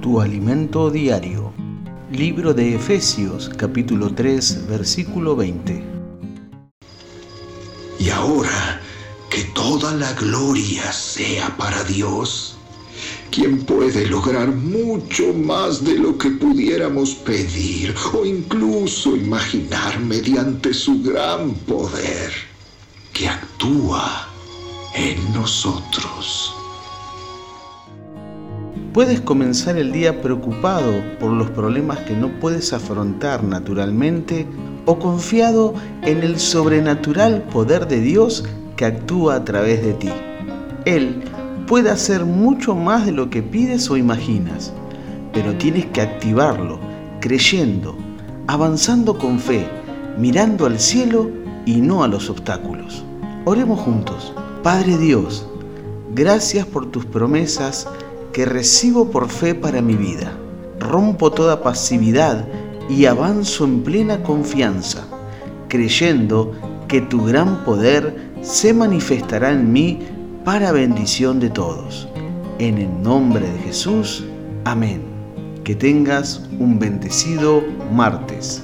tu alimento diario. Libro de Efesios capítulo 3 versículo 20. Y ahora que toda la gloria sea para Dios, quien puede lograr mucho más de lo que pudiéramos pedir o incluso imaginar mediante su gran poder que actúa en nosotros. Puedes comenzar el día preocupado por los problemas que no puedes afrontar naturalmente o confiado en el sobrenatural poder de Dios que actúa a través de ti. Él puede hacer mucho más de lo que pides o imaginas, pero tienes que activarlo creyendo, avanzando con fe, mirando al cielo y no a los obstáculos. Oremos juntos. Padre Dios, gracias por tus promesas recibo por fe para mi vida. Rompo toda pasividad y avanzo en plena confianza, creyendo que tu gran poder se manifestará en mí para bendición de todos. En el nombre de Jesús, amén. Que tengas un bendecido martes.